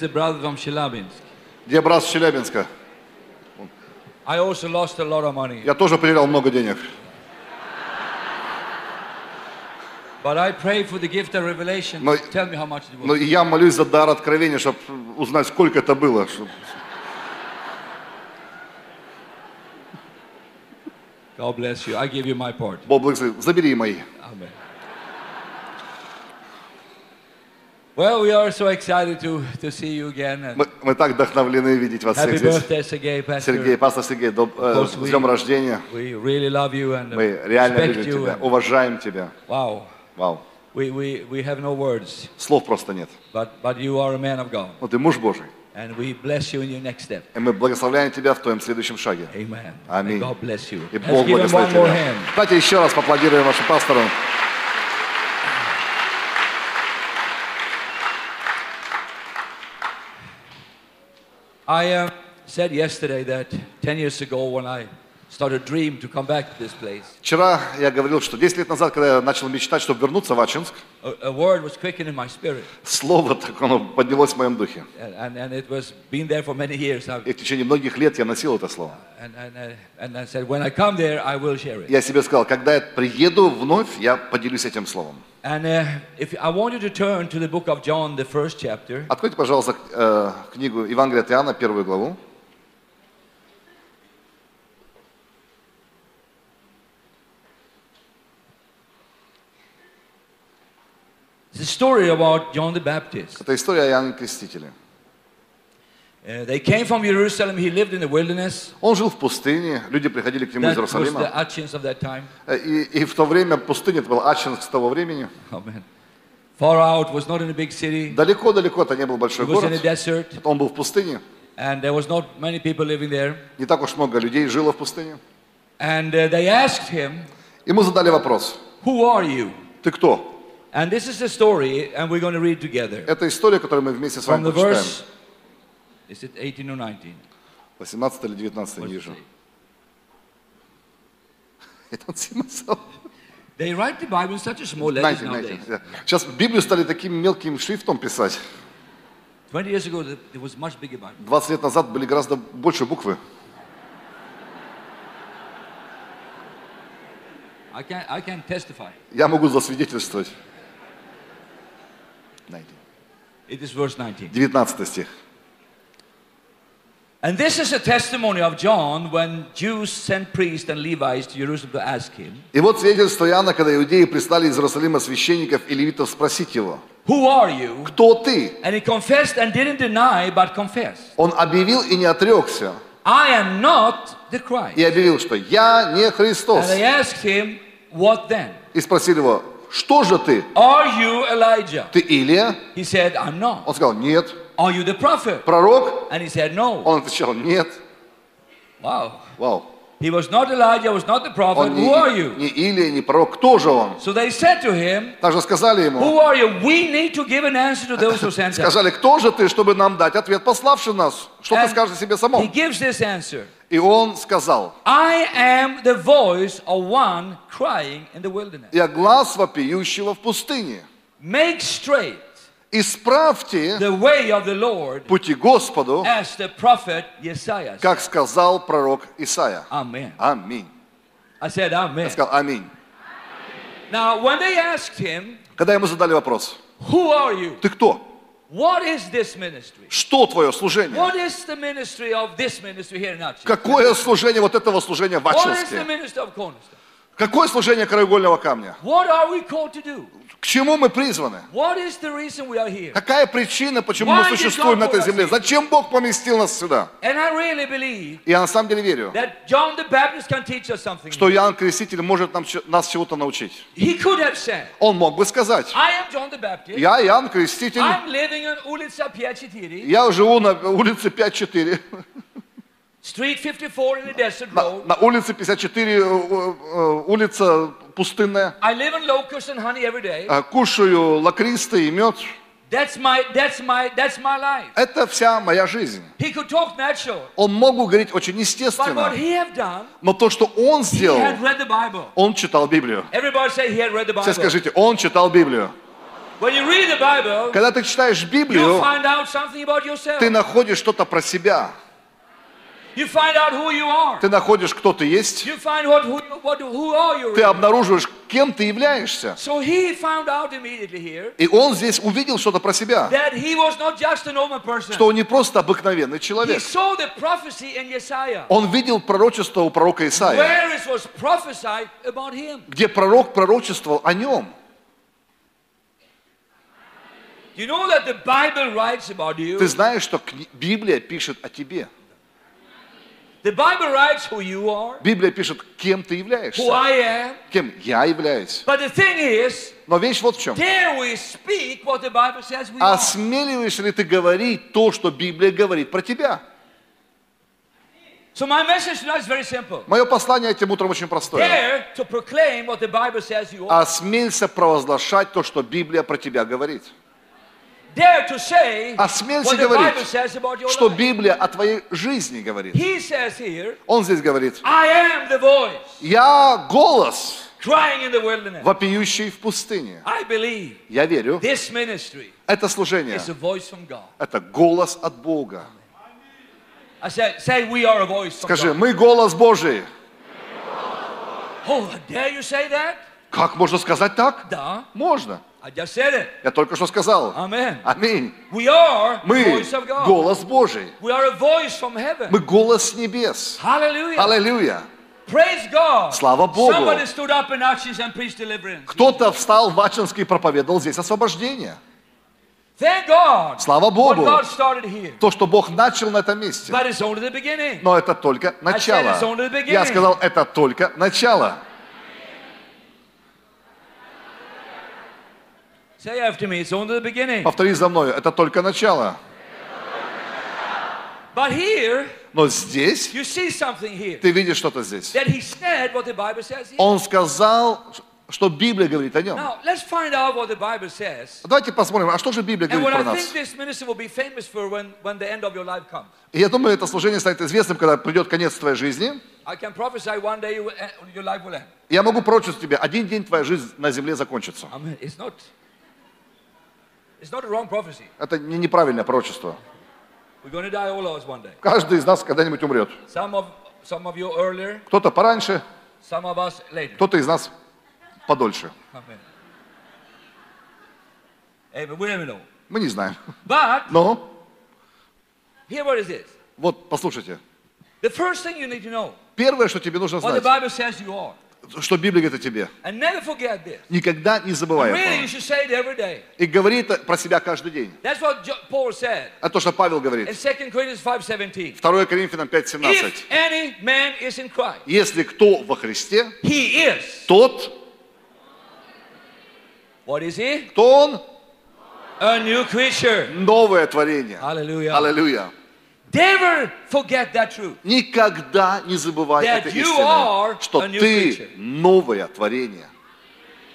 Is the brother from Chelyabinsk? Где брат с Челябинска? I also lost a lot of money. Я тоже потерял много денег. But I pray for the gift of revelation. Но- Tell me how much it was. Но я молюсь за дар откровения, чтобы узнать, сколько это было. чтоб- God bless you. I give you my part. Бог благословит. Забери мои. Amen. Well, we are so excited to, to see you again. Мы, мы так вдохновлены видеть вас happy всех здесь. birthday, Sergey, Pastor. Сергей, пастор Сергей, доб- э, с днем рождения. We really love you and Мы реально respect любим you. тебя, and- уважаем тебя. wow. Вау. We, we, we have no words, Слов просто нет. but, but you are a man of God. Но ты муж Божий. And we bless you in your next step. И мы благословляем тебя в твоем следующем шаге. Amen. Аминь. God bless you. И Бог благословит тебя. Давайте еще раз поаплодируем вашему пастору. I uh, said yesterday that 10 years ago when I Вчера я говорил, что 10 лет назад, когда я начал мечтать, чтобы вернуться в Ачинск, a, a word was quickened in my spirit. слово так оно поднялось в моем духе. And, and, and it was been there for many years. I, И в течение многих лет я носил это слово. uh. Я себе сказал, когда я приеду вновь, я поделюсь этим словом. Uh, Откройте, пожалуйста, э, книгу Евангелия от Иоанна, первую главу. A story about John the Baptist. Это история о Иоанне Крестителе. Uh, they came from Jerusalem. He lived in the wilderness. Он жил в пустыне, люди приходили к нему из That was the Иерусалима. Achins of that time. Э, И, и в то время пустыня, это был Ачинск того времени. Amen. Far out, was not in a big city. Далеко-далеко это не был He большой was in город. a desert, Он был в пустыне. and there was not many people living there. Не так уж много людей жило в пустыне. And uh, they asked him, Ему задали вопрос. "Who are you?" Ты кто? And this is the story, and we're going to read together Это история, которую мы вместе с from вами the прочитаем. verse. Is it 18 or 19? 18 или 19, не вижу. I don't see myself. They write the Bible in such a small letters 19, nowadays. 19, yeah. Сейчас Библию стали таким мелким шрифтом писать. 20 years ago, th- there was much bigger Bible. 20 лет назад были гораздо больше буквы. I can I can testify. Я могу засвидетельствовать. 19. It is verse 19. 19 стих. And this is a testimony of John when Jews sent priests and Levites to Jerusalem to ask him, И вот свидетельство Иоанна, когда иудеи прислали из Иерусалима священников и левитов спросить его, Who are you? кто ты? And he confessed and didn't deny, but confessed. Он объявил и не отрекся. I am not the Christ. И объявил, что я не Христос. And they asked him, What then? И спросили его, что же ты? Are you Elijah? Ты Илия? He said, I'm not. Он сказал, нет. Are you the prophet? Пророк? And he said, No. Он отвечал, нет. Wow. Вау. He was not Elijah, was not the prophet. Он не, Who are you? не Илия, не пророк. Кто же он? So they said to him, Также сказали ему, Who are you? We need to give an answer to those who sent us. сказали, кто же ты, чтобы нам дать ответ, пославший нас? Что ты And скажешь о себе He самом? gives this answer. И он сказал, I am the voice of one crying in the wilderness. я глаз вопиющего в пустыне. Make straight Исправьте the way of the Lord пути Господу, as the prophet Isaiah. said. как сказал пророк Исаия. Amen. Аминь. I said amen. Я сказал аминь. Now, when they asked him, Когда ему задали вопрос, Who are you? ты кто? Что твое служение? Какое служение вот этого служения в Ачинске? Какое служение краеугольного камня? К чему мы призваны? Какая причина, почему мы Why did существуем на этой земле? Зачем Бог поместил нас сюда? Really believe И я на самом деле верю, что Иоанн Креститель может нам, нас чего-то научить. Said, Он мог бы сказать, я Иоанн Креститель, я живу на улице 5-4, Street 54 in the Desert на, на улице 54, э, э, улица пустынная. I live on locusts and honey every day. Э, Кушаю лакристы и мед. That's my, that's my, that's my life. Это вся моя жизнь. He could talk natural, Он мог говорить очень but what естественно, he have done, но то, что он he сделал, had read the Bible. он читал Библию. Everybody say he had read the Все Bible. скажите, он читал Библию. When you read the Bible, Когда ты читаешь you Библию, find out something about yourself. ты находишь что-то про себя. You find out who you are. Ты находишь, кто ты есть. Ты обнаруживаешь, кем ты являешься. И он здесь увидел что-то про себя. Что он не просто обыкновенный человек. Он видел пророчество у пророка Исаия, где пророк пророчествовал о нем. Ты знаешь, что Библия пишет о тебе. The Bible writes who you are, Библия пишет, кем ты who являешься. I am. Кем я являюсь. But the thing is, Но вещь вот в чем. dare we speak what the Bible says we are? Осмеливаешься ли ты говорить то, что Библия говорит про тебя? So my message tonight is very simple. Мое послание этим утром очень простое. Dare to proclaim what the Bible says you are. Осмелься провозглашать то, что Библия про тебя говорит. Осмелься говорить, что. Библия о твоей жизни говорит. Он здесь говорит, я голос, вопиющий в пустыне. Я верю, это служение, это голос от Бога. Скажи, мы голос Божий. Oh? Как можно сказать так? Да. Можно. Я только что сказал. Аминь. Мы голос Божий. Мы голос с небес. Аллилуйя. Слава Богу. Кто-то встал в Ачинске и проповедовал здесь освобождение. Слава Богу. То, что Бог начал на этом месте. Но это только начало. Я сказал, это только начало. Say after me, it's only the beginning. Повтори за мной, это только начало. But here, Но здесь, you see something here. ты видишь что-то здесь. That he said what the Bible says here. Он сказал, что Библия говорит о нем. Now, let's find out what the Bible says. Давайте посмотрим, а что же Библия говорит про нас? think this ministry will be famous for when, when the end of your life comes. И я думаю, это служение станет известным, когда придет конец твоей жизни. I can prophesy one day you will, end- your life will end. Я могу пророчить тебе, один день твоя жизнь на земле закончится. I mean, it's not, it's not a wrong prophecy. Это не неправильное пророчество. Каждый из нас когда-нибудь умрет. Кто-то пораньше, кто-то из нас подольше. Мы не знаем. Но, вот, послушайте. Первое, что тебе нужно знать, Что Библия говорит о тебе. Никогда не забывай Really. И говори это про себя каждый день. Это то, что Павел говорит. 2 Corinthians 5.17. 2 Коринфянам 5.17. If any man is in Christ, Если кто во Христе, тот, кто он? Новое творение. Hallelujah. Аллилуйя. Never forget that truth. Никогда не забывай That этой истины, что ты новое творение.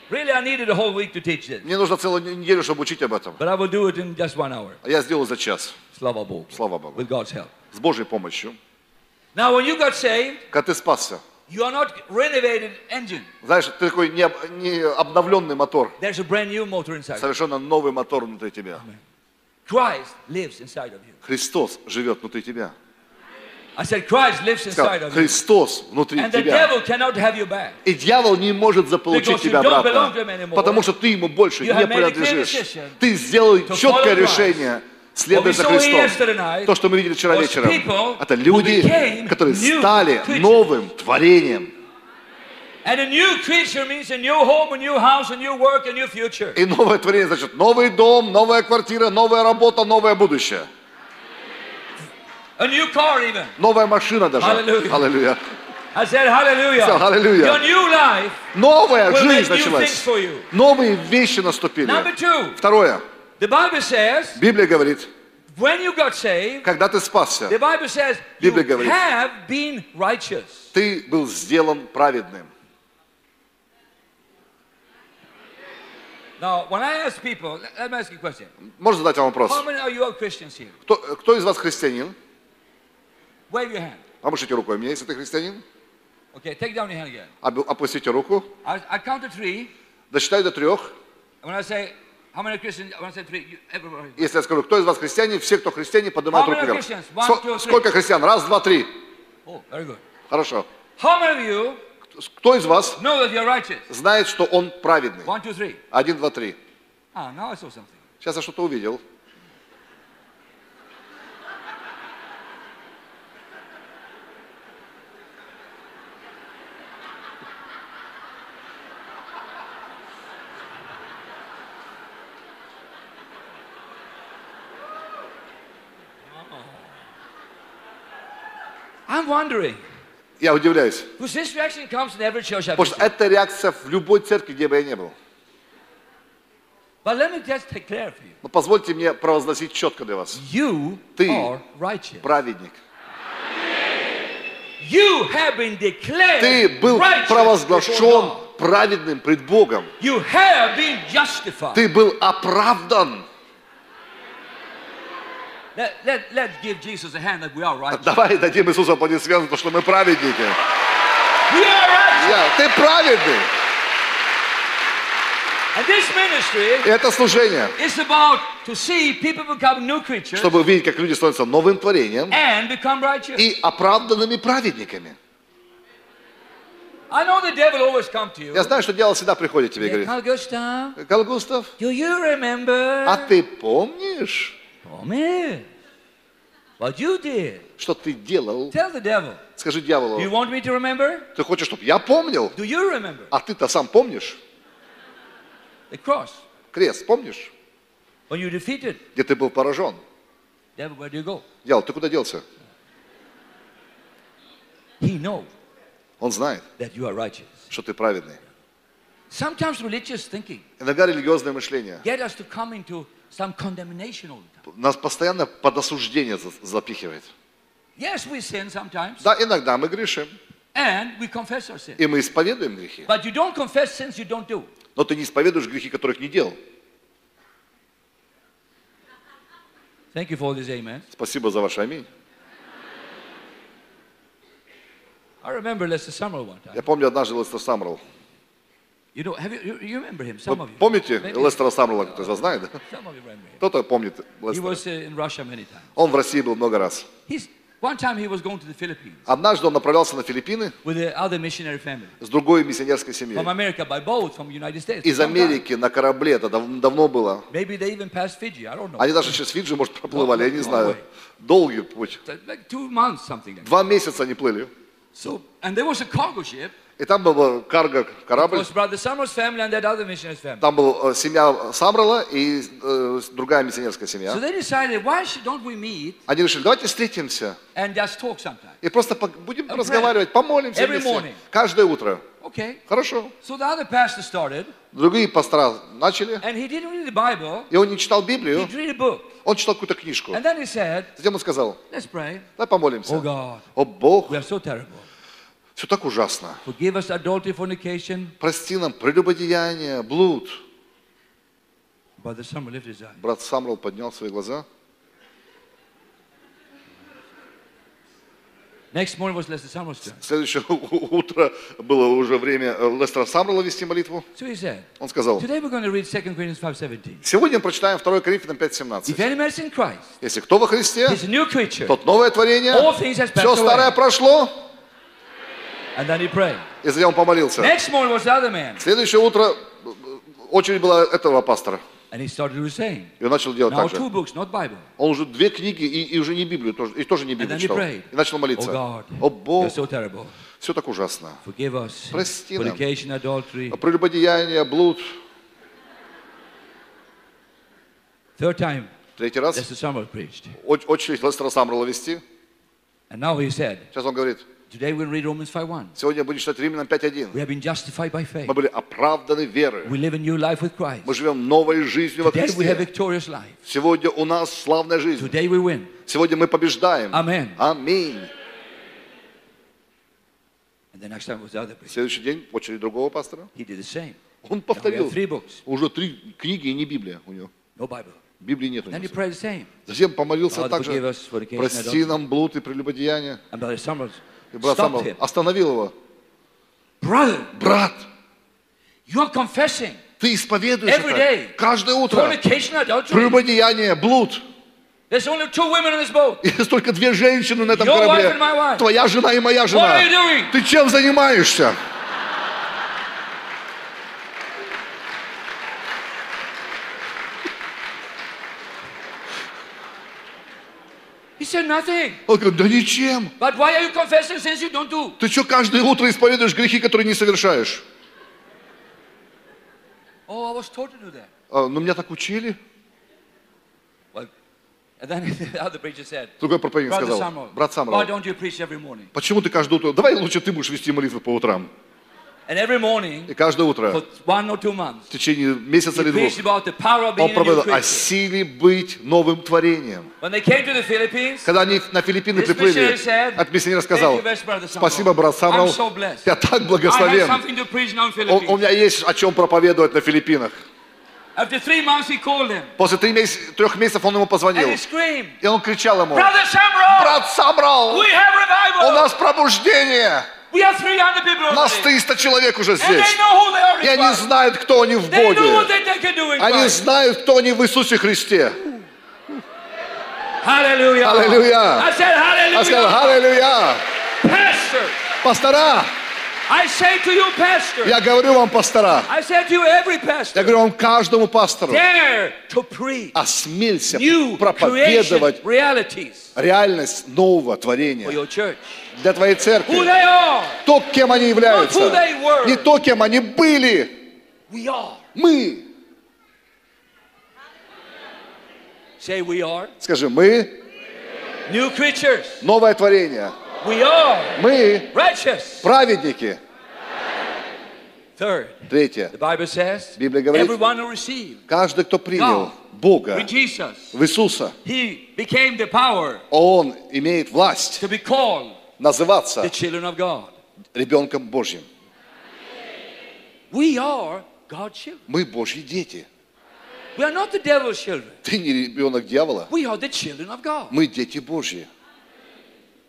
Really, I needed a whole week to teach this. Мне нужно целую неделю, чтобы учить об этом. But I will do it in just one hour. А я сделал за час, Slava Bog. слава Богу. With God's help. С Божьей помощью. Now, when you got saved, Когда ты спасся, you are not renovated engine. знаешь, ты такой не, не обновленный мотор. There's a brand new motor inside. Совершенно новый мотор внутри тебя. Christ Христос живет внутри тебя. I said, Christ lives inside Сказал, of you. Христос внутри And the тебя. devil cannot have you back. И дьявол не может заполучить тебя обратно, потому что ты ему больше You не принадлежишь. Ты сделал четкое решение следовать за Христом. То, что мы видели вчера вечером, это люди, которые стали новым творением. And a new creature means a new home, a new house, a new work, a new future. И новое творение значит новый дом, новая квартира, новая работа, новое будущее. A new car, even. Новая машина даже. Аллилуйя. I said, Hallelujah. Всё, hallelujah. Your new life Новая will make жизнь new things началась. for you. Новые вещи наступили. Number two, Второе. the Bible says, Библия говорит, when you got saved, когда ты спасся, the Bible says, you Библия говорит. have been righteous. ты был сделан праведным. Now, when I ask people, let, let me ask you a question. Можно задать вам вопрос? How many are you are Christians here? Кто, кто из вас христианин? Wave your hand. Помашите рукой мне, если ты христианин. Okay, take down your hand again. Об- Опустите руку. I, I count to three. Досчитаю до трех. And when I say, How many Christians? When I say three, you, everybody. Если я скажу, кто из вас христиане, все, кто христиане, поднимают руки вверх. One, two. Сколько христиан? Раз, два, три. Oh, very good. Хорошо. How many of you Кто из вас знает, что он праведный? Один, два, три. Ah. Сейчас я что-то увидел. I'm wondering, Я удивляюсь. Потому что это реакция в любой церкви, где бы я не был. Но позвольте мне провозгласить четко для вас. You Ты. Праведник. You have been declared Ты был провозглашен праведным пред Богом. You have been justified. Ты был оправдан. Let, let, let's give Jesus a hand that we are righteous. Давай дадим Иисусу аплодисменты, потому что мы праведники. We are ты праведный. And this ministry И это служение, is about to see people become new creatures чтобы увидеть, как люди становятся новым творением and become righteous. и оправданными праведниками. I know the devil always come to you. Я знаю, что дьявол всегда приходит к тебе и говорит, Карл Густав, а ты помнишь, Помнишь? What you did? что ты делал? Tell the devil. Скажи Do you дьяволу, want me to remember? ты хочешь, чтобы я помнил? Do you remember? А ты-то сам помнишь? The cross. Крест, помнишь? When you defeated Где ты был поражен? devil, where do you go? Дьявол, ты куда делся? He knows Он знает, that you are righteous. что ты праведный. Sometimes religious thinking Иногда религиозное мышление get us to come into нас постоянно под осуждение за- запихивает. Yes, we sin sometimes, Да, иногда мы грешим, and we confess our sin. и мы исповедуем грехи. But you don't confess sins you don't do. Но ты не исповедуешь грехи, которых не делал. Thank you for this, amen. Спасибо за ваше аминь. I remember Lester Summerall one time. Я помню однажды Лестер Самрелл. You know, have you, you, you remember him? Some Вы of you. помните Maybe Лестера Самрелла, кто из вас знает? да? Some of you remember him. Кто-то помнит He Лестера. was uh, in Russia many times. Он в России был много раз. He's, one time he was going to the Philippines Однажды он направлялся на Филиппины with the other missionary family с другой миссионерской семьей. from America by boat from the United States. Из time. Америки на корабле, это дав- давно было. Maybe they even passed Fiji. I don't know. Они даже через Фиджи, может, проплывали, я не знаю. Долгий путь. Like two months, something like that. Два месяца они плыли. So, and there was a cargo ship. И там был карго, корабль. Там была семья Самрала и э, другая миссионерская So семья. they decided, Они решили, давайте встретимся и просто будем And разговаривать, помолимся Every вместе. morning. Каждое утро. Okay. Хорошо. So the other pastor started, Другие пастора начали, and he didn't read the Bible. и он не читал Библию, read a book. он читал какую-то книжку. And then he said, Затем он сказал, let's pray. давай помолимся. Oh God, О Бог, we are so terrible. Все так ужасно. Прости нам прелюбодеяние, блуд. Брат Самрал поднял свои глаза. Следующее утро было уже время э, Лестера Самрала вести молитву. Он сказал, today we're going to read 2 Corinthians 5.17. сегодня прочитаем 2 Коринфянам If 5.17. any man is in Christ, Если кто во Христе, тот новое творение, все старое прошло, And then he prayed. и затем он помолился. Next morning was the other man. Следующее утро э, очередь была этого пастора. And he started to same. И он начал делать Now так же. two books, not Bible. Он уже две книги и, и уже не Библию, тоже, и тоже не Библию читал. И начал Oh молиться. God, О Бог, so terrible. все так ужасно. Forgive us. Прости нам. Adultery. Прелюбодеяние, блуд. Third time, Третий раз. Очередь Лестера Самрала вести. And now he said, Сейчас он говорит, today we'll read Romans 5.1. сегодня будем читать Римлянам 5.1. We have been justified by faith. Мы были оправданы верой. We live a new life with Christ. Мы живем новой жизнью во Today we have Христе. victorious life. Сегодня у нас славная жизнь. Today we win. Сегодня мы побеждаем. Amen. Аминь. And the next time was the other preacher. Следующий день, очередь другого пастора. He did the same. Он повторил. have three books, Уже три книги и не Библия у него. no Bible. Библии нет у него. Затем помолился также. Прости нам блуд и прелюбодеяние. И брат Самрал him. остановил его. Brother, Брат, you're confessing Ты исповедуешь Every это day. каждое утро. Fornication, adultery. Прелюбодеяние, блуд. There's only two women in this boat. Есть только две женщины на этом Your wife корабле. and my wife. Твоя жена и моя What жена. are you doing? Ты чем занимаешься? Said nothing. Он говорит, да ничем. But why are you confessing sins you don't do? Ты что каждое утро исповедуешь грехи, которые не совершаешь? Oh, I was taught to do that. «А, ну, меня так учили. Well, and then the other preacher said, Другой проповедник сказал, Samuel, брат Самрал, почему ты каждое утро, давай лучше ты будешь вести молитвы по утрам. And every morning, И каждое утро, в течение месяца или двух, он проповедовал о силе быть новым творением. Когда они на Филиппины приплыли, от миссионера "Thank сказал, спасибо, брат Самрал, я так благословен. У, у меня есть о чем проповедовать на Филиппинах. После три меся- трех месяцев он ему and позвонил. he screamed, И он кричал ему, брат Самрал, у нас пробуждение. We have 300 people Нас already. 300 человек уже здесь. И они знают, кто они в Боге. Они знают, кто они в Иисусе Христе. I said Я сказал, аллилуйя. Пастора, I say to you, pastor. я говорю вам, пастора, I said to you, every я pastor. говорю вам каждому пастору, Dare to preach осмелься new проповедовать реальность нового творения. Для твоей церкви. То, кем они являются. Не то, кем они были. Мы. Скажи, мы новое творение. Мы праведники. Третье. Библия говорит, каждый, кто принял Бога в Иисуса, он имеет власть называться the children of God. ребенком Божьим. We are God's children. Мы Божьи дети. We are not the devil's children. Ты не ребенок дьявола. We are the children of God. Мы дети Божьи.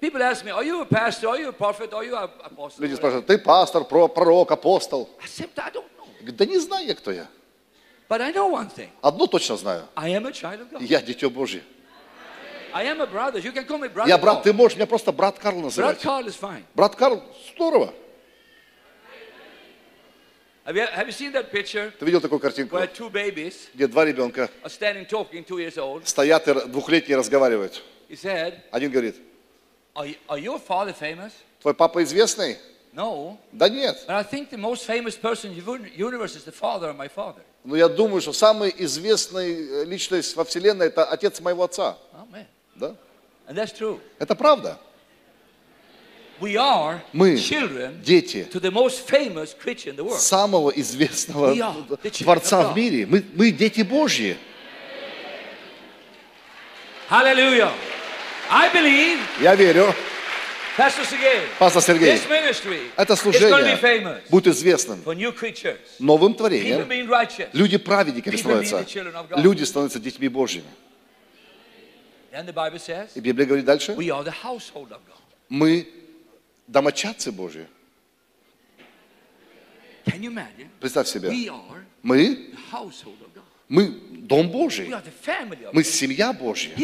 People ask me, are you a pastor? Are you a prophet? Are you an apostle? Люди спрашивают, ты пастор, про- пророк, апостол. I said, I don't know. Я говорю, Да не знаю я, кто я. But I know one thing. Одно точно знаю. I am a child of God. Я дитё Божье. Я брат, ты можешь меня просто брат Карл называть. Брат Карл, здорово. Have you, have you seen that picture Ты видел такую картинку, where two babies где два ребенка are standing talking, two years old? стоят и двухлетние разговаривают. He said, Один говорит, are, you- are your father famous? твой папа известный? No. Да нет. But I think the most famous person in the uni- universe is the father of my father. Но я думаю, что самая известная э, личность во Вселенной это отец моего отца. Amen. Да? And that's true. Это правда. We are Мы дети to the most famous creature in the world. самого известного Творца в мире. Мы, мы дети Божьи. Hallelujah. I believe, Я верю, пастор Сергей, this ministry это служение будет известным новым творением. Люди праведниками становятся. Люди становятся детьми Божьими. And the Bible says, И Библия говорит дальше, мы домочадцы Божьи. Представь себе, мы, мы дом Божий. Мы семья Божья.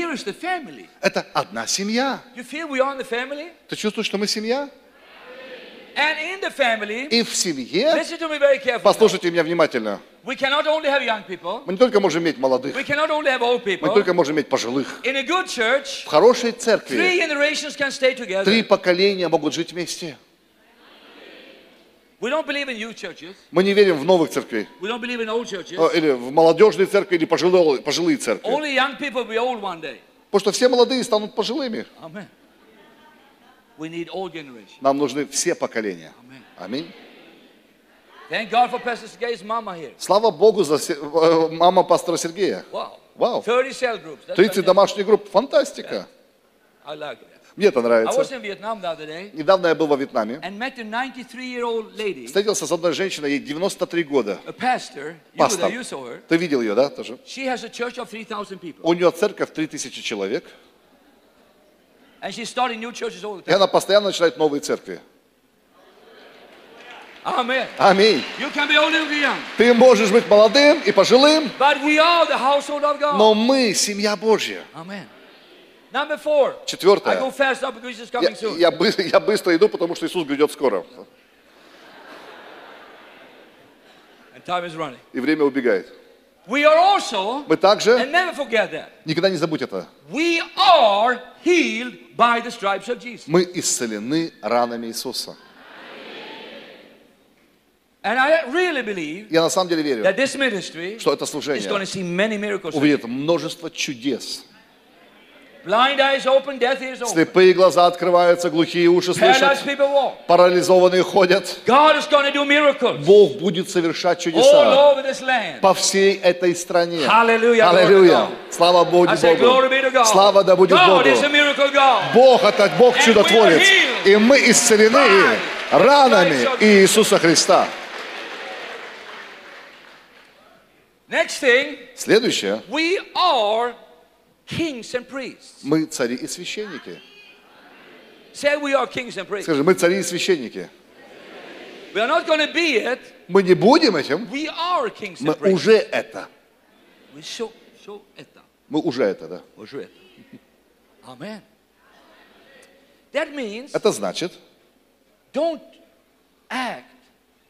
Это одна семья. Ты чувствуешь, что мы семья? And in the family, И в семье, послушайте меня внимательно, We cannot only have young people, мы не только можем иметь молодых, we cannot only have old мы не только можем иметь пожилых. In a good church, В хорошей three церкви generations can stay together. три поколения могут жить вместе. We don't believe in youth churches. Мы не верим в новых церквей, We don't believe in old churches. э, или в молодежные церкви, или пожилые, пожилые церкви. Only young people will be old one day. Потому что все молодые станут пожилыми. Amen. We need all generations. Нам нужны все поколения. Аминь. Thank God for Pastor Gay's mama here. Слава Богу за э, мама пастора Сергея. Wow. Вау. 30 cell groups. That's 30 fantastic. домашних групп. Фантастика. I like that. Мне это I was нравится. in Vietnam the other day Недавно я был во Вьетнаме. and met a 93-year-old lady, Встретился с одной женщиной, ей 93 года. Пастор. Ты видел ее, да, тоже? She has a church of 3,000 people. У нее церковь 3000 человек. And she's starting new churches all the И она постоянно начинает новые церкви. Аминь. Ты можешь быть молодым и пожилым, но мы семья Божья. Четвертое. Я, я я быстро иду, потому что Иисус грядет скоро. И время убегает. Мы также, никогда не забудь это, мы исцелены ранами Иисуса. And I really believe Я на самом деле верю, that this ministry что это is going to служение see many miracles. увидит множество чудес. Blind eyes open, deaf ears open. Слепые глаза открываются, глухие уши слышат, парализованные ходят. God is going to do miracles Бог будет совершать all чудеса over this land. по всей этой стране. Аллилуйя. Слава Богу Богу. be to God. Слава да будет God Богу. is a miracle God. Бог это Бог чудотворец. И мы исцелены ранами Иисуса Христа. Next thing, Следующее. we are kings and priests. Мы цари и священники. Say we are kings and priests. Скажи, мы цари и священники. We are not going to be it. Мы не будем этим, We are kings мы and priests. уже это. We show, show это. Мы уже это, да. Уже это. Amen. That means Это значит, don't act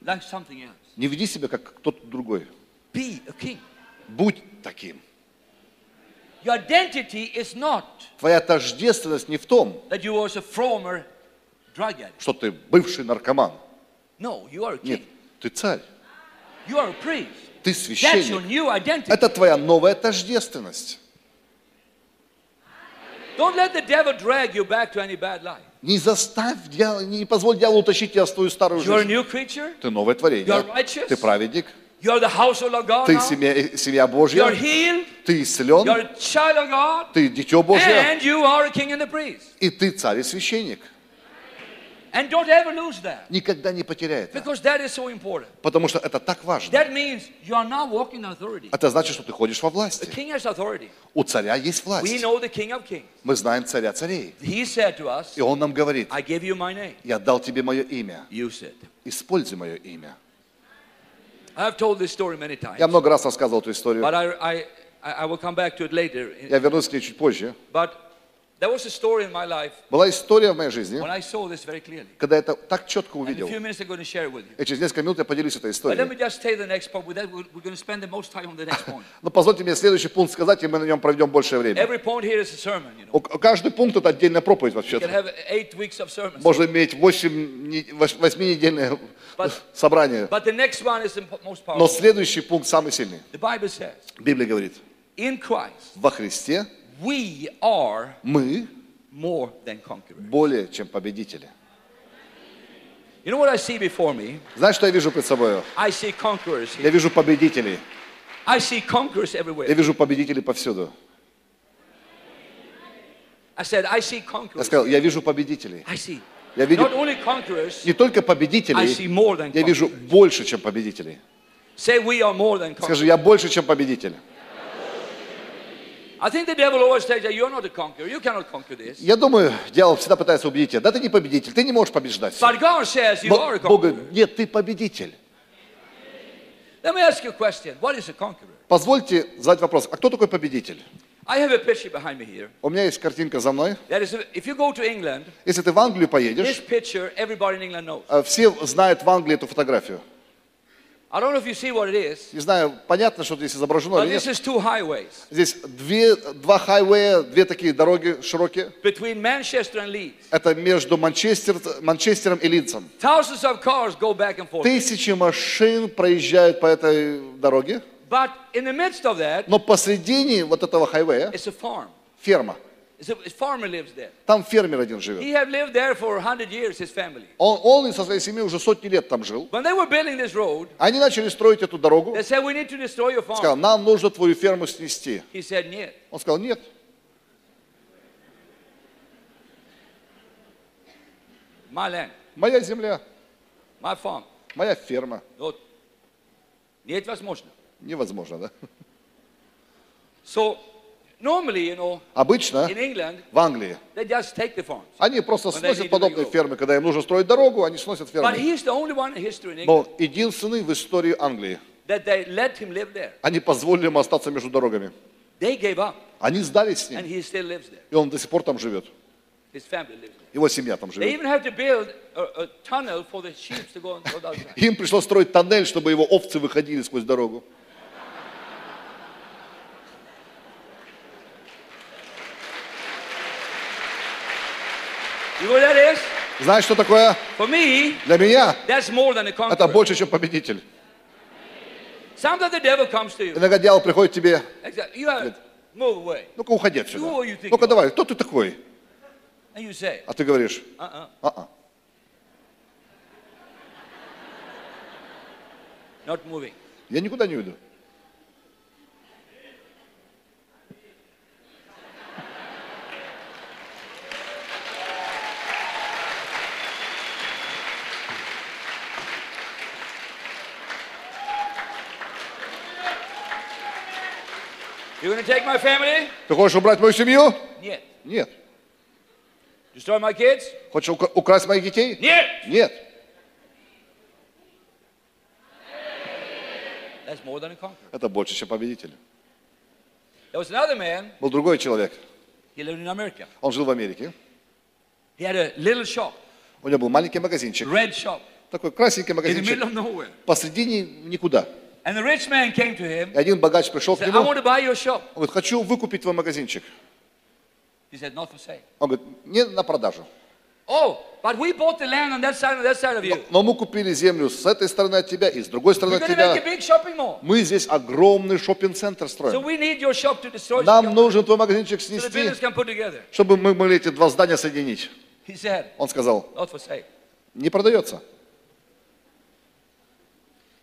like something else. не веди себя как кто-то другой. Be a king. Будь таким. Your identity is not Твоя тождественность не в том, that you was a former drug addict. что ты бывший наркоман. No, you are a Нет, king. ты царь, You are a priest. ты That's your священник. new identity. Это твоя новая тождественность. Don't let the devil drag you back to any bad life. Не заставь, дьявола- не позволь дьяволу утащить тебя в твою старую You're a жизнь. new creature. Ты новое творение. You're righteous. Ты праведник. The Ты семья, семья Божья. Ты исцелен. Ты дитё Божье. И ты царь и священник. And don't ever lose that. Никогда не потеряй это. Because that is so important. Потому что это так важно. That means you are now walking in authority. Это значит, что ты ходишь во The власти. king has authority. У царя есть We власть. know the king of kings. Мы знаем царя царей. He said to us, И он нам говорит, I give you my name. я дал тебе мое имя. Use it. Используй мое имя. I've told this story many times. Я много раз рассказывал эту историю. But I, I, I I will come back to it later. Я вернусь к ней чуть позже. But Была история в моей жизни, когда я это так четко увидел. И через несколько минут я поделюсь этой историей. Но позвольте мне следующий пункт сказать, и мы на нем проведем know. У- Каждый пункт это отдельная проповедь вообще-то. sermons. Можно иметь 8-недельное But- собрание. Но следующий пункт самый сильный. Библия говорит, во Христе we are мы more than conquerors. более чем победители. You know what I see before me? Знаешь, что я вижу пред собой? I see conquerors Я here. вижу победителей. I see conquerors Я everywhere. вижу победителей повсюду. I said, I see Я conquerors. сказал, я вижу победителей. I see. Я видел Not only conquerors, не только I see победителей, more than я вижу больше, чем победителей. Say we are more than conquerors. Скажи, я больше, чем победитель. Я думаю, дьявол всегда пытается убедить тебя. Да ты не победитель, ты не можешь побеждать. But God says you Но are a Бог говорит, нет, ты победитель. Позвольте задать вопрос, а кто такой победитель? I have a picture behind me here. У меня есть картинка за мной. That is, if you go to England, Если ты в Англию this поедешь, picture everybody in England knows. э, все знают в Англии эту фотографию. I don't know if you see what it is, Не знаю, понятно, что здесь изображено but или this нет. is two highways Здесь две, два хайвея, две такие дороги широкие. between Manchester and Leeds. Это между Манчестер, Манчестером и Лидсом. Thousands of cars go back and forth. Тысячи машин проезжают по этой дороге, But in the midst of that, но посредине вот этого хайвея it's a farm. ферма. Там фермер один живет. He had lived there for 100 years, his family. Он, он и со своей семьей уже сотни лет там жил. Они начали строить эту дорогу. Сказал, нам нужно твою ферму снести. Он сказал, нет, моя земля, моя ферма. No. Нет возможно. Невозможно, да? So Обычно в Англии они просто сносят подобные фермы. Когда им нужно строить дорогу, они сносят фермы. Но единственный в истории Англии. Они позволили ему остаться между дорогами. Они сдались с ним. И он до сих пор там живет. Его семья там живет. Им пришлось строить тоннель, чтобы его овцы выходили сквозь дорогу. You know what that is? Знаешь, что такое? For me, Для меня that's more than a это больше, чем победитель. Sometimes the devil comes to you. Иногда дьявол приходит к тебе, Exactly. You have move away. ну-ка уходи отсюда. Ну-ка давай, кто ты такой? And you say, А ты говоришь, uh-uh, а not moving. я никуда не уйду. You're going to take my family? Ты хочешь убрать мою семью? Нет. Нет. Destroy my kids? Хочешь ука- украсть моих детей? Нет. Нет. That's more than a conqueror. Это больше, чем победитель. There was another man, Был другой человек. he lived in America. Он жил в Америке. He had a little shop, У него был маленький магазинчик. red shop, Такой красненький in the магазинчик. middle of nowhere. Посредине никуда. And the rich man came to him И один богач пришел к said, I нему. want to buy your shop. Он говорит, хочу выкупить твой магазинчик. He said, not for sale. Он говорит, не на продажу. Oh, but we bought the land on that side and that side of you. Но мы купили землю с этой стороны от тебя и с другой стороны We're от make a тебя. big shopping mall. Мы здесь огромный шопинг-центр So строим. we need your shop to destroy Нам so нужен твой магазинчик the снести, buildings can put together. чтобы мы могли эти два здания соединить. He said, Он сказал, not for sale. не продается.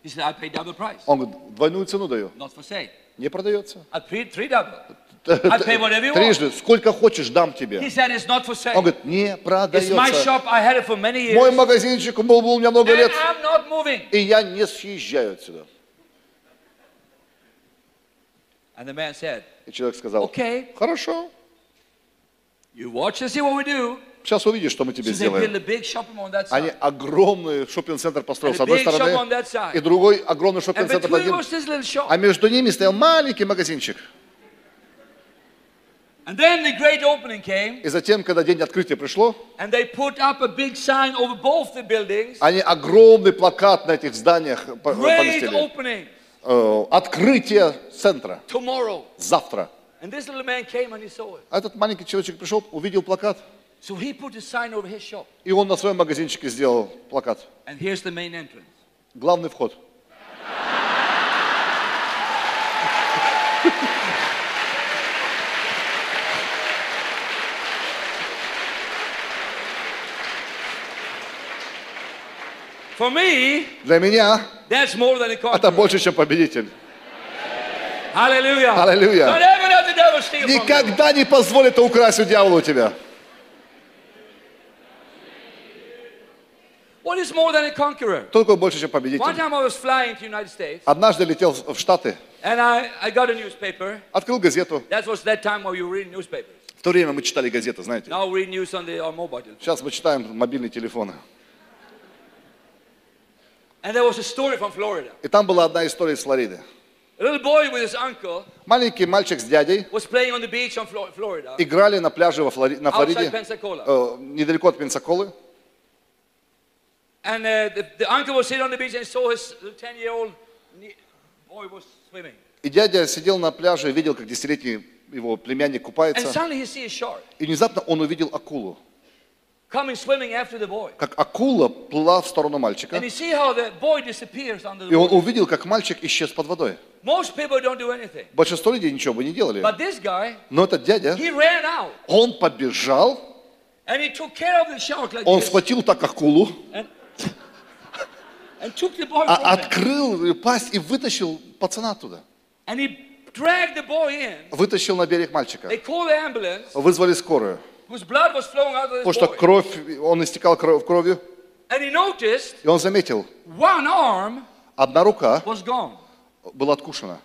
He said, I pay double price. Он говорит, двойную цену даю. Not for sale. Не продается. I paid three double. I pay whatever you want. Трижды, сколько хочешь, дам He тебе. said, it's not for Он говорит, не It's my продается. shop. I had it for many Мой магазинчик был, был у меня много And лет, I'm not moving. и я не съезжаю отсюда. And the man said, И человек сказал, okay, хорошо, you watch and see what we do. Сейчас увидишь, что мы тебе сделаем. Они огромный шопинг-центр построил с одной стороны, и другой огромный шопинг-центр little shop. А между ними стоял маленький магазинчик. И затем, когда день открытия пришло, они огромный плакат на этих зданиях поместили. opening Э, Открытие центра завтра. А этот маленький человечек пришел, увидел плакат, So he put a sign over his shop. и он на своем магазинчике сделал плакат. And here's the main entrance. Главный вход. For me, Для меня that's more than a это больше, чем победитель. From you. Никогда не позволит украсть у дьявола у тебя. Is more than a conqueror? Кто такой больше, чем One победитель? time I was flying to the United States Однажды летел в Штаты, and I, I got a newspaper. открыл газету. That was that time when you were reading newspapers. В то время мы читали газеты, знаете. Now we read news on the on mobile. telephone. Сейчас мы читаем мобильные телефоны. And there was a story from Florida. И там была одна история из Флориды. A little boy with his uncle Маленький мальчик с дядей was playing on the beach on Flo- Florida, играли на пляже во Флори- на outside Флориде, э, недалеко от Пенсаколы. And uh, the, the uncle was sitting on the beach and saw his 10-year-old boy was swimming. И дядя сидел на пляже и видел, как десятилетний его племянник And купается. suddenly he sees a shark И внезапно он увидел акулу. coming swimming after the boy. Как акула плыла в сторону мальчика. And you see how the boy disappears under the И он увидел, как мальчик исчез под водой. Most people don't do anything. Большинство людей ничего бы не делали. But this guy, Но этот дядя, he ran out он побежал, and he took care of the shark like он this схватил так акулу, and, and took the boy а- from him. Открыл пасть и вытащил пацана оттуда. Вытащил на берег мальчика. Вызвали скорую. Потому что кровь, он истекал кров- кровью. And he noticed И он заметил, one arm одна рука was gone. была откушена.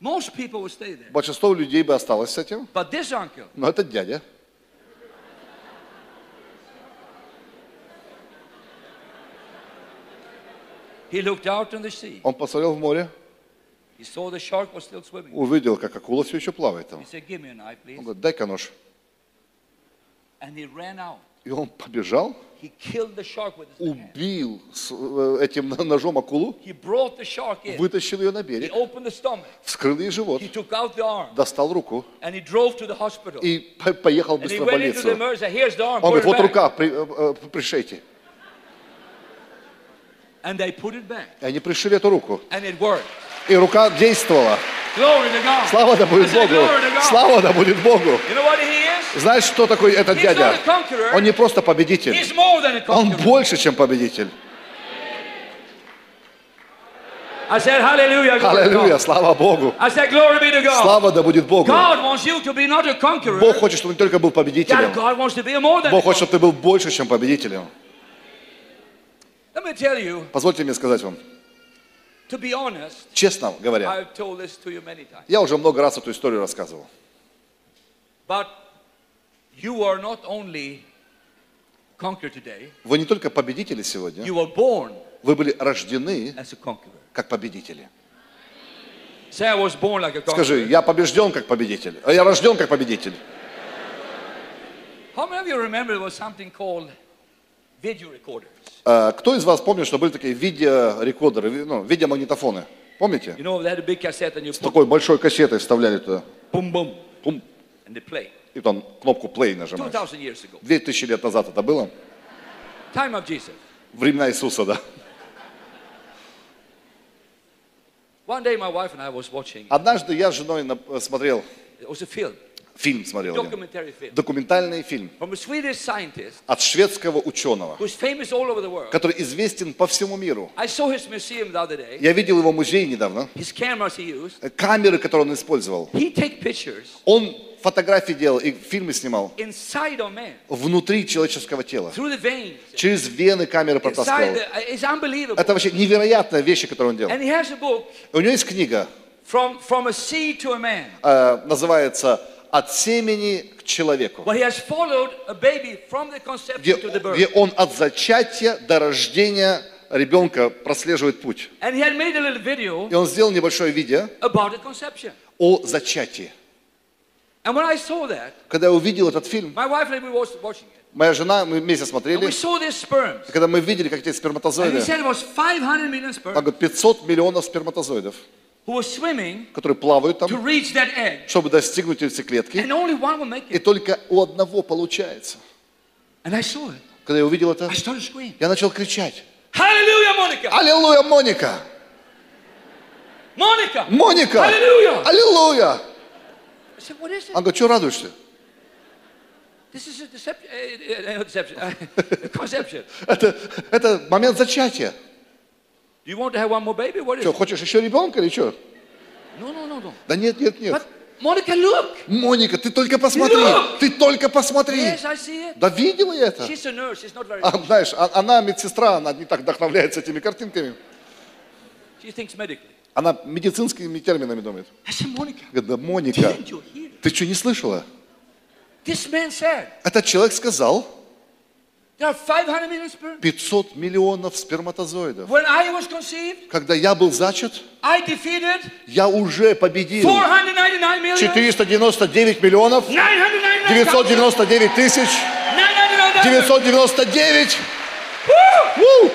Most people would stay there. Большинство людей бы осталось с этим. But this uncle, Но этот дядя, he looked out on the sea. он посмотрел в море, He saw the shark was still swimming. увидел, как акула все еще плавает там. He said, Give me a knife, Он please. говорит, дай-ка нож. And he ran out. И он побежал, He killed the shark with his hand. убил с, э, этим ножом акулу, He brought the shark in. вытащил ее на He берег, opened the stomach. вскрыл ей живот, He took out the arm. достал руку And he drove to the hospital. и по- поехал And he быстро в went into the больницу. emergency. Here's the arm. Он Put говорит, it вот back. рука, при- э, э, пришейте. And they put it back. И они пришили эту руку. And it worked. И рука действовала. Glory to God. Слава да будет Богу. Слава да будет Богу. You know what he is? Знаешь, что такое этот He's дядя? Он не просто победитель. He's more than a Он больше, чем победитель. I said, Hallelujah. God. слава Богу. I said, Glory be to God. Слава да будет Богу. God wants you to be not a conqueror. Бог хочет, чтобы ты не только был победителем. God wants to be more than Бог хочет, чтобы ты был больше, чем победителем. Let me tell you, Позвольте мне сказать вам, честно говоря, я уже много раз эту историю рассказывал. Вы не только победители сегодня, вы были рождены как победители. Скажи, я побежден как победитель, а я рожден как победитель. Кто из вас помнит, что были такие видеорекордеры, ви- ну, видеомагнитофоны? Помните? С такой большой кассетой вставляли туда. they play. и там кнопку play нажимаешь. 2,000 years ago. Две тысячи лет назад это было. Времена Иисуса, да. Однажды я с женой на- смотрел фильм, смотрел film, документальный фильм от шведского ученого, который известен по всему миру. Я видел его музей недавно. used. Камеры, которые он использовал. Он фотографии делал и фильмы снимал внутри человеческого тела. Через вены камеры протаскивал. unbelievable. Это вообще невероятная вещи, которые он делал. У него есть книга, From, from a seed to a man. э, называется «От семени к человеку», где, где он от зачатия до рождения ребенка прослеживает путь. И он сделал небольшое видео о зачатии. Когда я увидел этот фильм, моя жена, мы вместе смотрели, и когда мы видели, как эти сперматозоиды, said it was 500 million там sperms. Говорит, 500 миллионов сперматозоидов, которые плавают там, чтобы достигнуть will make и только у одного получается. Когда я увидел это, я начал кричать, Hallelujah, Monica! Аллилуйя, Моника! Моника! Аллилуйя! Аллилуйя! Он говорит, что радуешься? This is a deception. Uh, uh, deception. Uh. Это, это момент зачатия. Do you want to have one more baby? What is Что, it? хочешь еще ребенка или что? No, no, no, no. Да нет, нет, нет. But Monica, look! Моника, ты только посмотри, Look! ты только посмотри. Yes, I see it. Да видела я это? She's a nurse. She's not very. А, знаешь, а- она медсестра, она не так вдохновляется этими картинками. She thinks medically. Она медицинскими терминами думает. I said, Monica, Говорит, да, Моника, didn't you hear? ты что, не слышала? This man said Этот человек сказал 500 million sperm. 500 миллионов сперматозоидов. When I was conceived, Когда я был зачат, I defeated я уже победил 499 million. 499 миллионов, 999. 999 тысяч, 999. 999. Woo! Ву!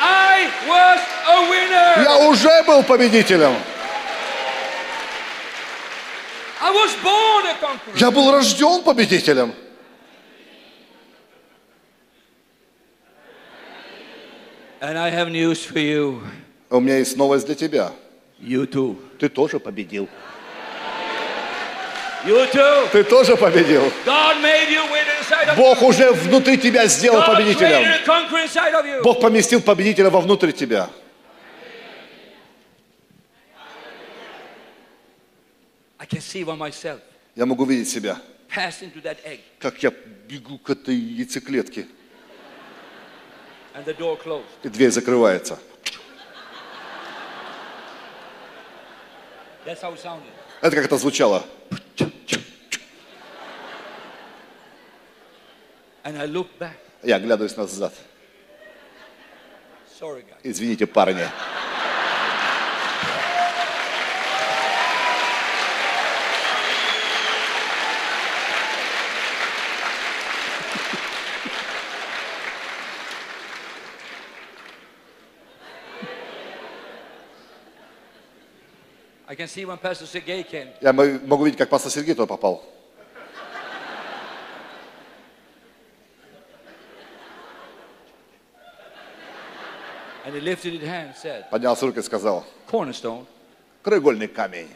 I was a winner. Я уже был победителем. I was born a conqueror. Я был рожден победителем. And I have news for you. А У меня есть новость для тебя. You too. Ты тоже победил. You too. Ты тоже победил. God made you win inside of Бог уже внутри тебя сделал God победителем. inside of you. Бог поместил победителя вовнутрь тебя. I can see by myself Я могу видеть себя, pass into that egg как я бегу к этой яйцеклетке, and the door closed. И дверь закрывается. That's how it sounded. Это как это звучало. And I looked back. Я оглядываюсь назад. Sorry, guys. Извините, парни. I can see when Pastor Sergey came. Я мо- могу видеть, как пастор Сергей туда попал. And he lifted his hand and said, Поднялся руку и сказал, Cornerstone. краеугольный камень.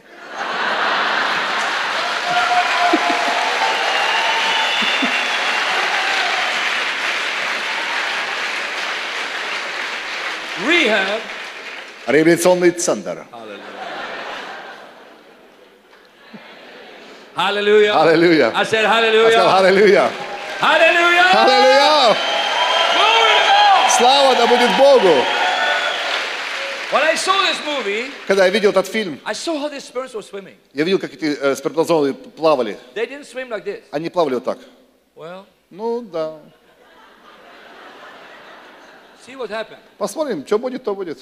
Rehab. Реабилитационный центр. Hallelujah. Hallelujah. I said hallelujah. сказал, аллилуйя. Hallelujah. To God. Слава да будет Богу. When I saw this movie, Когда я видел этот фильм, I saw how these sperms were swimming. я видел, как эти э, сперматозоиды плавали. They didn't swim like this. Они плавали вот так. Well, Ну да. see what happened. Посмотрим, что будет, то будет. If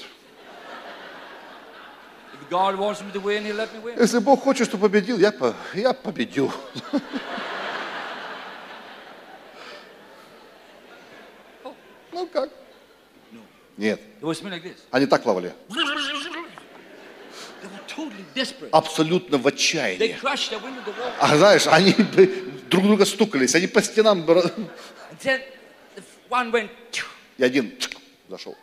God wants me to win, He'll let me win. Если Бог хочет, чтобы победил, я, по- я победю. Ну как? Нет, они так плавали. Абсолютно в отчаянии. А знаешь, они друг друга стукались, они по стенам... И один зашел.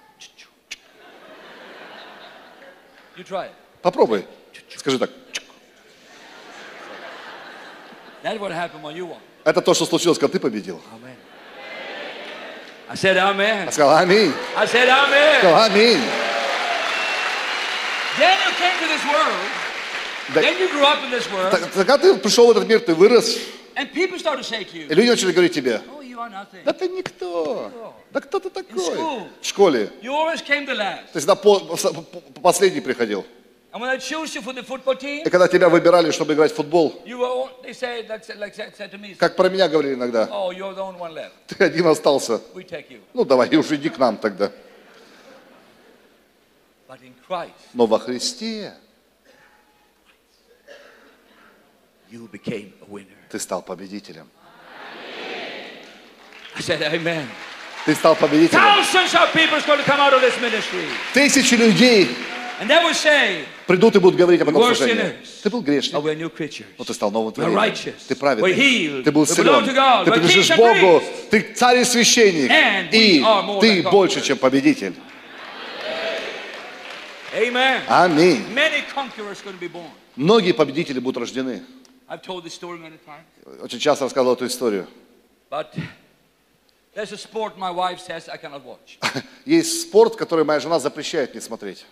You try it. Попробуй. Скажи так. Это то, что случилось, когда ты победил. Я сказал, аминь. Amen. Сказал, аминь. Then you came to this world. Да- Then you grew up in this world. Так- Когда ты пришел в этот мир, ты вырос, и люди начали говорить тебе, Oh, да ты никто, да кто ты такой? В школе. Ты всегда по- по- по- последний приходил. И когда тебя выбирали, чтобы играть в футбол, как про меня говорили иногда, Oh, ты один остался. Ну давай, уж иди к нам тогда. Но во Христе ты стал победителем. Ты стал победителем. Тысячи людей Придут и будут говорить об этом служении. Ты был грешник, но ты стал новым творением. Ты праведный. Ты был исцелен. Ты принадлежишь Богу. Ты царь и священник. И ты больше, чем победитель. Аминь. Многие победители будут рождены. Очень часто рассказывал эту историю. Есть спорт, который моя жена запрещает мне смотреть.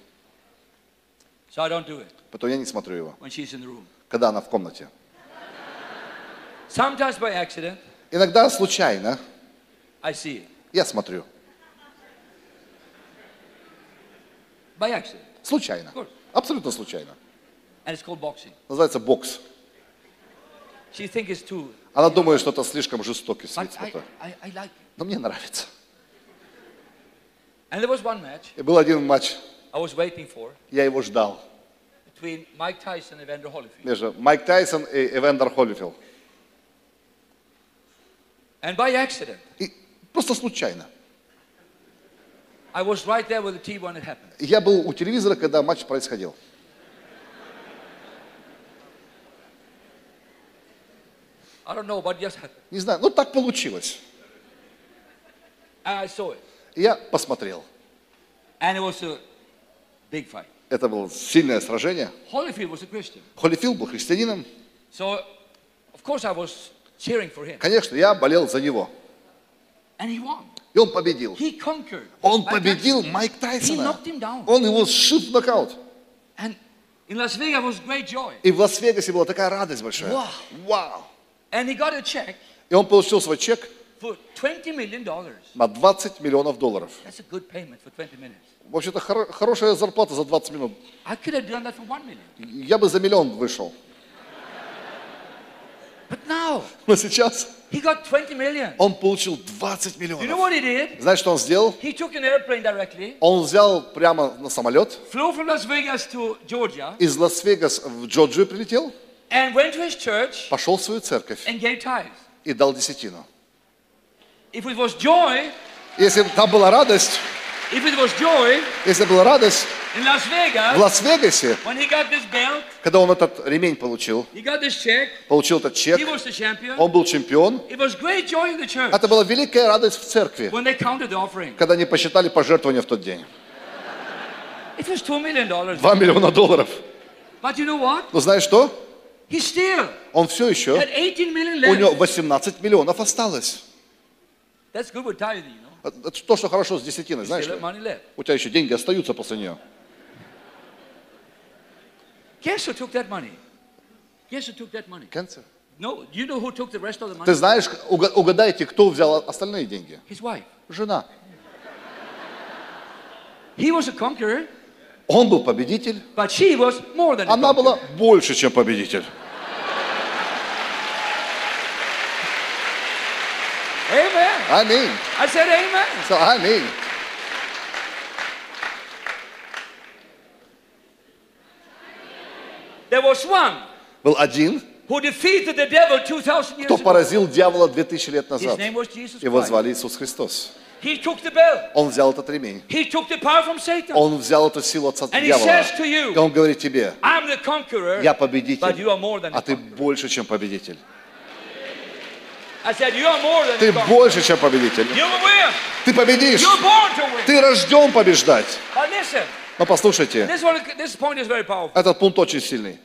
So I don't do it Поэтому я не смотрю его, when she's in the room. когда она в комнате. Sometimes by accident, Иногда случайно I see it. я смотрю. By accident. Случайно. Абсолютно случайно. And it's called boxing. Называется бокс. She thinks it's too. Она думает, что это слишком жестокий вид I, спорта. Like. Но мне нравится. And there was one match И был один матч, I was waiting for я его ждал. between Mike Tyson and Evander Holyfield. Между Майк Тайсон и Эвендер Холлифилд. And by accident, И просто случайно. I was right there with the TV when it happened. Я был у телевизора, когда матч происходил. I don't know what just happened. Не знаю, ну так получилось. And I saw it. Я посмотрел. And it was a big fight. Это было сильное сражение. Holyfield was a Christian. Холлифилд был христианином. So, of course, I was cheering for him. Конечно, я болел за него. And he won. И он победил. He conquered. Он победил. Майк He Тайсона. knocked him down. Он его сшиб в нокаут. And in Las Vegas was great joy. И в Лас-Вегасе была такая радость большая. Вау. Вау. And he got a check И он получил свой чек for $20 million. На 20 миллионов долларов. That's a good payment for 20 minutes. Вообще-то хоро- хорошая зарплата за 20 минут. I could have done that for $1 million. Я бы за миллион вышел. Но сейчас he got 20 million. он получил 20 You know миллионов. what he did? Знаешь, что он сделал? He took an airplane directly, Он взял прямо на самолет, flew from Las Vegas to Georgia, из Лас-Вегас в Джорджию прилетел, and went to his church пошел в свою церковь and gave tithes. и дал десятину. If it was joy, Если там была радость, if it was joy если была радость in Las в Vegas, Лас-Вегасе, когда он этот ремень получил, he got this check, получил этот чек, he was the champion. он был чемпион. It was great joy in the church Это была великая радость в церкви, when they counted the offering. когда они посчитали пожертвования в тот день. It was $2 million. 2 миллиона долларов. But you know what? Но знаешь что? Он все еще, had 18 million у него left. 18 миллионов осталось. That's good with tithing, you know. Это то, что хорошо с десятиной, знаешь Still ли? have money left. У тебя еще деньги остаются после нее. Guess who took that money? Guess who took that money? Cancer. No, you know who took the rest of the Ты money? знаешь, уга- угадайте, кто взял остальные деньги? His wife. Жена. He was a conqueror, Он был победитель, but she was more than a она conqueror. была больше, чем победитель. Amen. Аминь. I said amen. Сказал, Аминь. There was one Был один, who defeated the devil 2,000 years кто поразил дьявола 2000 лет His назад. name was Jesus Его Christ. звали Иисус Христос. He took the belt. Он взял этот ремень. He took the power from Satan. Он взял эту силу от And he дьявола. says to you, И он говорит тебе, I'm the conqueror, я but победитель, you are more than а ты больше, чем победитель. I said, you are more than Ты больше, чем победитель. Ты победишь. Ты рожден побеждать. Но послушайте, этот пункт очень сильный.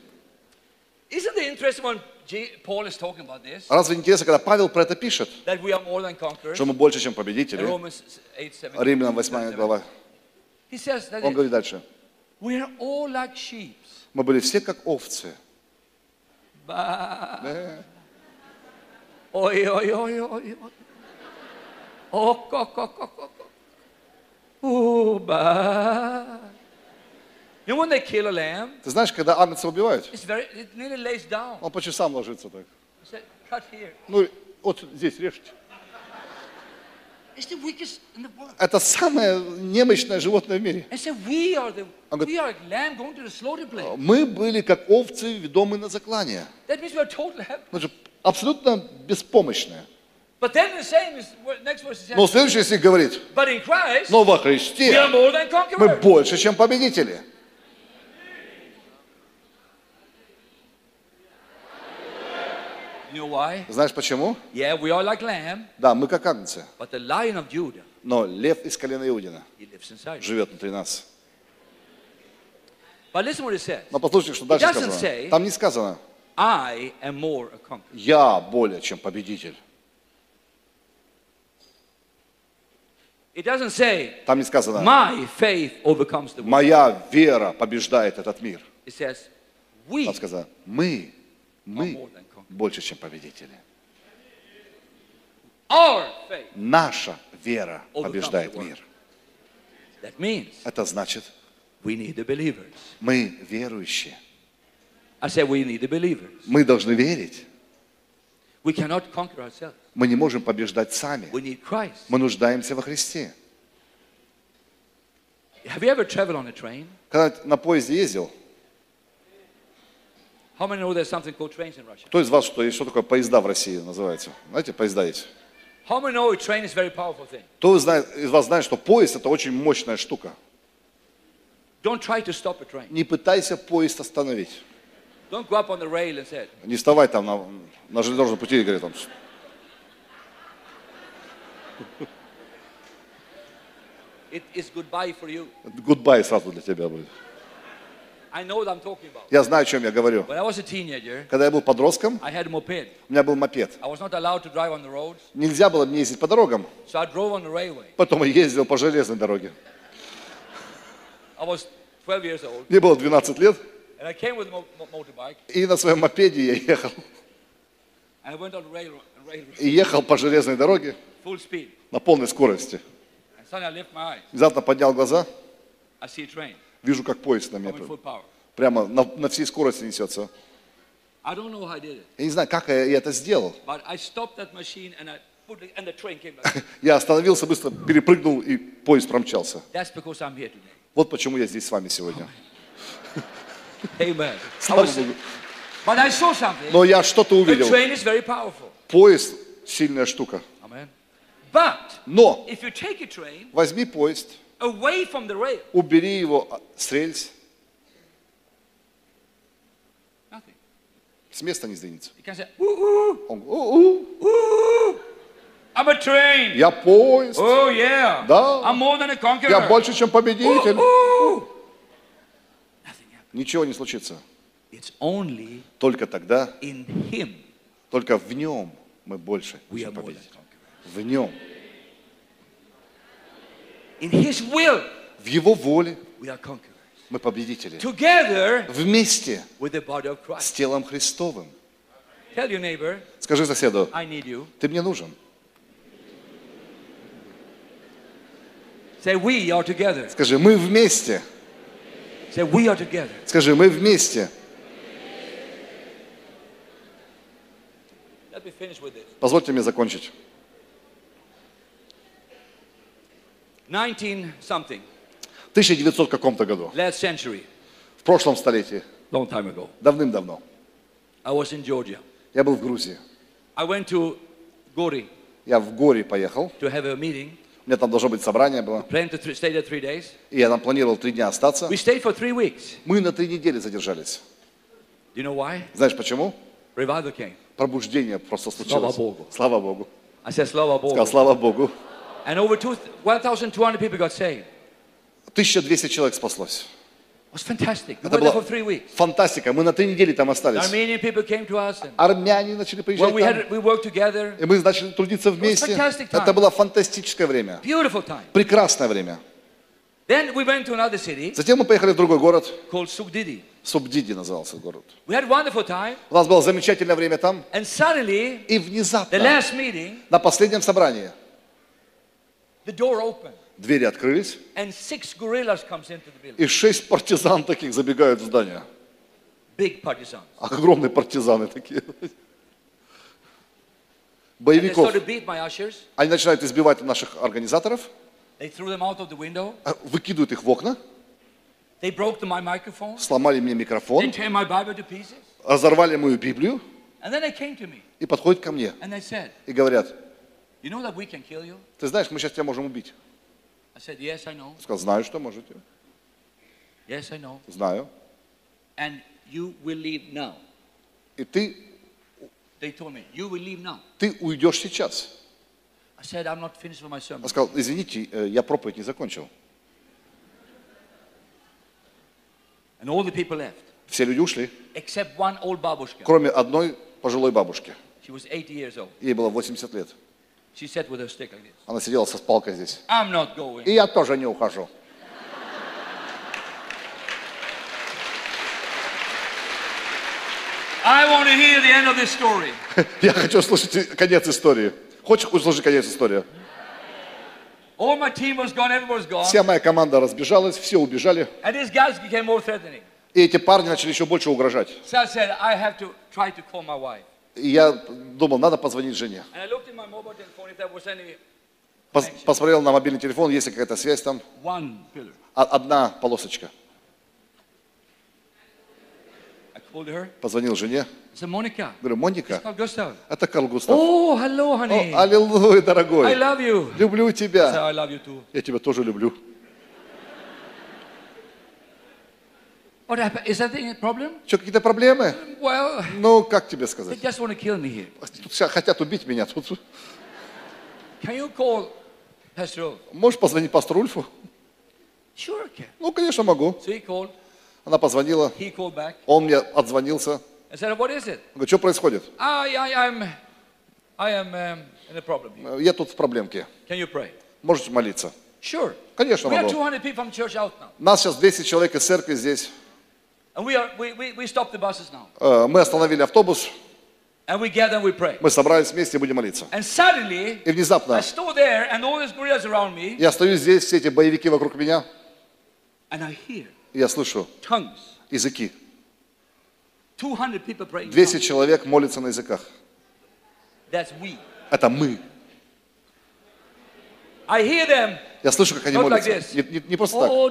Разве не интересно, когда Павел про это пишет, что мы больше, чем победители? Romans 8, 7, Римлянам 8 глава. Он говорит дальше. Мы были все как овцы. Oh, co. Oh, ba. You know when they kill a lamb, Ты знаешь, когда агнца убивают, it's very, it nearly lays down. он по часам ложится так. Said, cut here. Ну, вот здесь режьте. It's the weakest in the world. Это самое немощное животное в мире. Slaughter place. Мы были как овцы, ведомые на заклание. Же абсолютно беспомощные. Но следующий стих говорит, но во Христе мы больше, чем победители. You know why? Знаешь почему? Yeah, we are like lamb, Да, мы как агнцы. but the lion of Judah, Но лев из колена Иудина he lives inside. живет внутри нас. But listen what it says. Но послушайте, что дальше сказано. say- Там не сказано, I am more a conqueror. я более, чем победитель. It doesn't say Там не сказано, my faith overcomes the world. моя вера побеждает этот мир. It says we Там сказано, мы, мы. Больше, чем победители. Наша вера побеждает мир. Это значит, мы верующие. Мы должны верить. Мы не можем побеждать сами. Мы нуждаемся во Христе. Когда на поезде ездил, How many know there's something called trains in Russia? Кто из вас, что, что такое поезда в России называется? Знаете, поезда есть. Кто из вас знает, что поезд это очень мощная штука? Не пытайся поезд остановить. Не вставай там на, на железнодорожном пути и говори там, it is goodbye for you. гудбай сразу для тебя будет. I know what I'm talking about. Я знаю, о чем я говорю. Когда я был подростком, у меня был мопед. Нельзя было мне ездить по дорогам. Потом я ездил по железной дороге. I was 12 years old, Мне было 12 лет, и на своем мопеде я ехал. и ехал по железной дороге на полной скорости. Внезапно поднял глаза, Вижу, как поезд на меня прямо на, на всей скорости несется. Я не знаю, как я это сделал. Я остановился, быстро перепрыгнул, и поезд промчался. Вот почему я здесь с вами сегодня. Слава Богу. Но я что-то увидел. Поезд – сильная штука. Но возьми поезд, away from the rail, убери его а, с рельс, nothing. с места не сдвинется. You can say, "Woo-hoo, Он, «У-у, woo, I'm a train. я поезд, Oh yeah. Да. I'm more than a conqueror. я больше, чем победитель. Ничего не случится. It's only Только тогда, in Him только в нем мы больше, we чем победитель. В нем, In His will, в его воле we are conquerors. мы победители. Together Вместе with the body of с телом Христовым. Tell your neighbor, Скажи соседу, I need you. ты мне нужен. Say, we are together. Скажи, мы вместе. Say, we are together. Скажи, мы вместе. Let me finish with this. Позвольте мне закончить. 19 something, В 1900 каком-то году, last century, в прошлом столетии, long time ago, давным-давно, I was in Georgia. я был в Грузии. I went to Gori Я в горе поехал. to have a meeting. У меня там должно быть собрание было. Planned to stay there three days. И я там планировал три дня остаться. We stayed for three weeks. Мы на три недели задержались. You know why? Знаешь почему? Revival came. Пробуждение просто случилось. Богу. Слава Богу. I said, Slava Сказал, Bogu. слава Богу. And over two, 1,200 people got saved. 1200 человек спаслось. Это была фантастика. Мы на три недели там The остались. Армяне начали приезжать well, we, там. had, we worked together. И мы начали трудиться вместе. Это было фантастическое время. Прекрасное время. Then we went to another city Затем мы поехали в другой город. Субдиди назывался город. We had wonderful time. У нас было замечательное время там. And suddenly, И the внезапно, last meeting, на последнем собрании, the. Двери открылись, и шесть партизан таких забегают в здание. Огромные партизаны такие. Боевиков. Они начинают избивать наших организаторов, а, выкидывают их в окна, сломали мне микрофон, разорвали мою Библию. И подходят ко мне. И говорят, You know that we can kill you? ты знаешь, мы сейчас тебя можем убить. I said, Yes, I know. Я сказал, знаю, что можете. Yes, I know. Знаю. And you will leave now. И ты, They told me, You will leave now. ты уйдешь сейчас. I said, I'm not finished with my sermon. Он сказал, извините, э, я проповедь не закончил. And all the people left, Все люди ушли, except one old babushka. кроме одной пожилой бабушки. She was 80 years old. Ей было 80 лет. She sat with her stick like this. Она сидела со палкой здесь. I'm not going. И я тоже не ухожу. I want to hear the end of this story. Я хочу слушать конец истории. Хочешь услышать конец истории? All my team was gone, everyone was gone. Вся моя команда разбежалась, все убежали. And these guys became more threatening. И эти парни начали еще больше угрожать. So I said, I have to try to call my wife. И я думал, надо позвонить жене. Пос- посмотрел на мобильный телефон, есть ли какая-то связь там. А- Одна полосочка. Позвонил жене. Говорю, Моника, это Карл Густав. Oh, hello, О, honey. аллилуйя, I дорогой. love you. Люблю тебя. I love you too. Я тебя тоже люблю. What happened? Is that a problem? Что, какие-то проблемы? Well, Ну, как тебе they сказать? just want to kill me here. Тут хотят убить меня. Тут Can you call Pastor можешь позвонить пастору Ульфу? Sure, can. Ну, конечно, могу. So he called. Она позвонила, He called back. он мне отзвонился. I said, what is it? Он говорит, что происходит? I, I, I'm, I am um, in a problem here. Я тут в проблемке. Can you pray? Можете молиться? Sure. Конечно, могу. 200 people from church out now. Нас сейчас 200 человек из церкви здесь. And we, are, we, we, we stopped the buses now. Э, Мы остановили автобус. And we gather and we pray. Мы собрались вместе и будем молиться. And suddenly, И внезапно I stood there and all these gorillas around me, я стою здесь, все эти боевики вокруг меня, and I hear и я слышу tongues. языки. 200 people praying. in 200 tongues. человек молятся на языках. That's we. Это мы. Я слышу, как они молятся. Не, не- не просто так. Oh.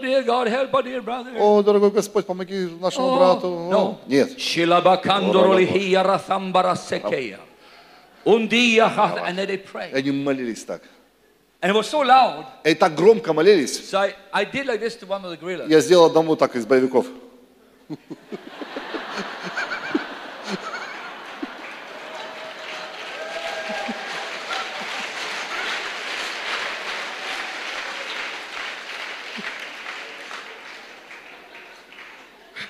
О, дорогой Господь, помоги нашему Oh, брату. О, Нет. Они молились так. And it was so loud. И так громко молились. So I, I did like this to one of the. Я сделал одному так из боевиков.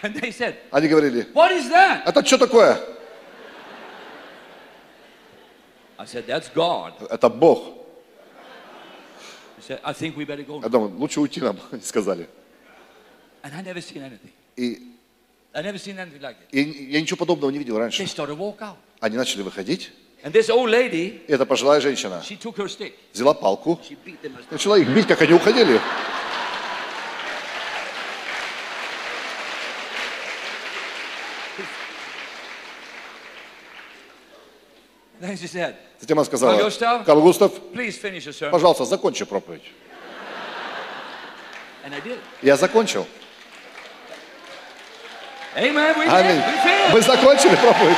said, Они говорили, What is that? это что такое? I said, That's God. Это Бог. Said, I think we better go. Я думаю, лучше уйти нам, они сказали. And I never seen anything. И, I never seen anything like it. и я ничего подобного не видел They раньше. started to walk out. Они начали выходить. And this old lady, И эта пожилая женщина she took her stick. взяла палку, She beat them as начала их бить, как они уходили. Then she said, Затем она сказала, Карл Густав? Пожалуйста, закончи проповедь. Я закончил. Аминь. Мы закончили проповедь.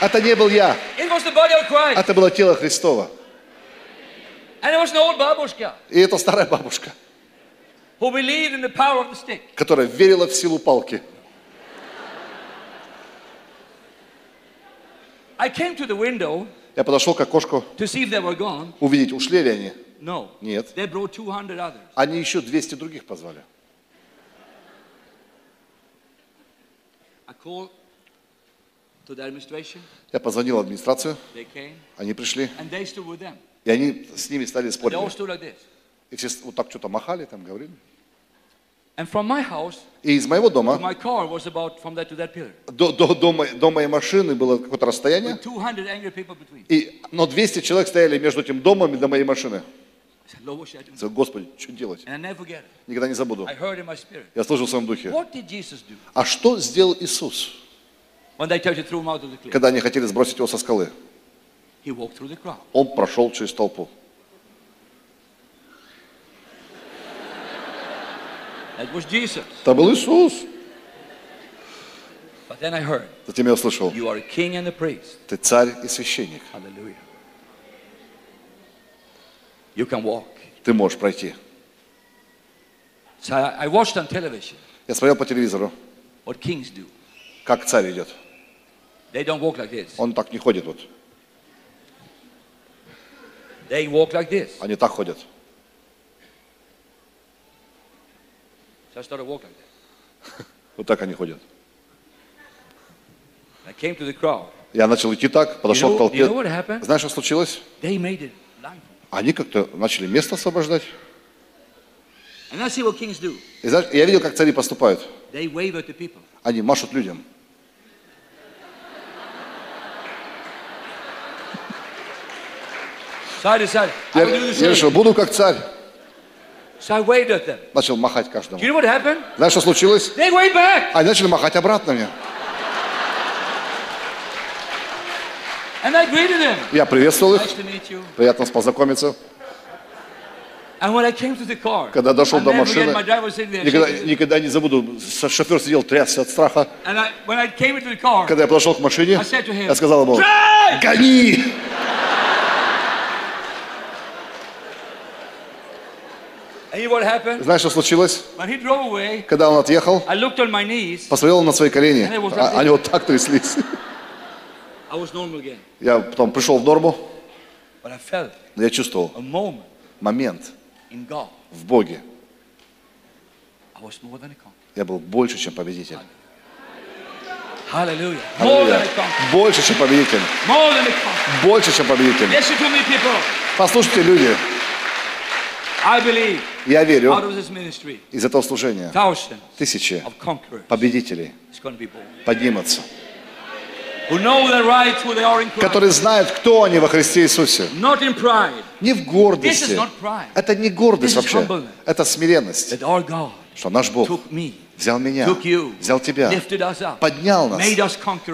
Это не был я, это было тело Христова. И это старая бабушка, которая верила в силу палки. I came to the window Я подошел к окошку to see if they were gone. увидеть, ушли ли они. No. Нет. They brought 200 others. Они еще 200 других позвали. I called to the administration. Я позвонил в администрацию, они пришли, and they stood with them. и они с ними стали спорить. И все вот так что-то махали, там говорили. And from my house И из моего to дома my car was about from that to that pillar. до, до, до, моей, до моей машины было какое-то расстояние. With 200 angry people between. И, но 200 человек стояли между этим домом и до моей машины. Господи, что делать? Никогда не забуду. Я слышал в своем духе. А что сделал Иисус, когда они хотели сбросить его со скалы? Он прошел через толпу. That was Jesus. Это был Иисус. But then I heard, Затем я услышал, you are a king and a priest. ты царь и священник. Hallelujah. You can walk. Ты можешь пройти. So I, I watched on television Я смотрел по телевизору, what kings do. как царь идет. They don't walk like this. Он так не ходит вот. They walk like this. Они так ходят. So I started walking like that. Вот так они ходят. I came to the crowd. Я начал идти так, You подошел к know, you know what толпе. happened? Знаешь, что случилось? They made it. Они как-то начали место освобождать. And I see what kings do. И знаешь, я видел, как цари поступают. They wave at the people. Они машут людям. So I decided, Я, решил, буду как царь. So I waved at them. Начал махать Do каждому. you know what happened? Знаешь, что случилось? They waved back. Они начали махать обратно мне. And I greeted them. Я приветствовал их. Nice to meet you. Приятно познакомиться. And when I came to the car, Когда дошел до машины, никогда, никогда не забуду, шофер сидел, трясся от страха. And I, when I came into the car, Когда я подошел к машине, him, я сказал ему, гони! And you know what happened? Знаешь, что случилось? Когда он отъехал, посмотрел на свои колени, Они вот а- так- они вот так тряслись. Я потом пришел в норму, но я чувствовал момент в Боге. Я был больше, чем победитель. Аллилуйя. Больше, чем победитель. Больше, чем победитель. Послушайте, люди, Я верю, из этого служения тысячи победителей поднимутся, которые знают, кто они во Христе Иисусе. Не в гордости. Это не гордость вообще. Это смиренность. Что наш Бог взял меня, взял тебя, поднял нас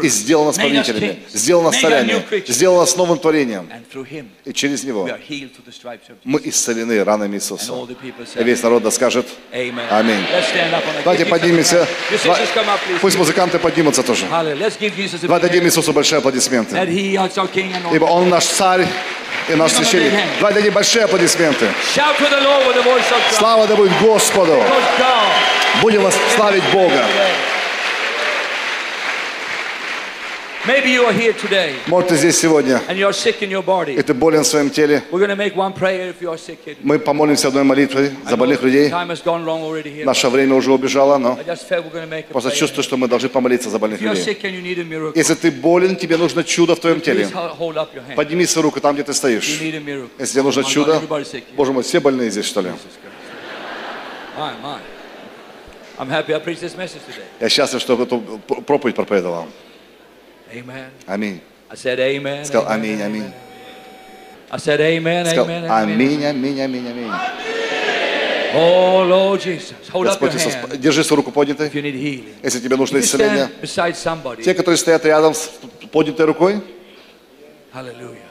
и сделал нас kings, сделал нас царями, сделал нас новым творением. И через Него мы исцелены ранами Иисуса. И весь народ да скажет. Аминь. Давайте поднимемся. Пусть музыканты поднимутся тоже. Давайте дадим. Иисусу большие аплодисменты. Ибо Он наш царь и наш священник. Давайте дадим большие аплодисменты. Слава да будет Господу. Будем вас славить Бога. Maybe you are here today Может, ты здесь сегодня, and you're sick in your и body. ты болен в своем теле. We're going to make one prayer if you are sick. Here. Мы помолимся одной молитвой за больных людей. Time has gone wrong already here. Наше время уже убежало, но просто чувствую, что мы должны помолиться за больных людей. sick and you need a miracle, Если ты болен, тебе нужно чудо в твоем теле. ho- hold up your hand. Подними свою руку там, где ты You стоишь. need a miracle. Если тебе нужно чудо. Боже мой, все больные здесь, что ли? My, my. I'm happy I preached this message today. Я счастлив, что эту проповедь проповедовал. Amen. Аминь. I said amen. Сказал аминь, аминь. I said amen, Сказал amen, аминь, аминь, аминь, аминь. Oh, Lord Jesus. Hold Господь Иисус, держи свою руку поднятой. if you need healing. Если тебе нужно исцеление. stand beside somebody, Те, которые стоят рядом с поднятой рукой, hallelujah.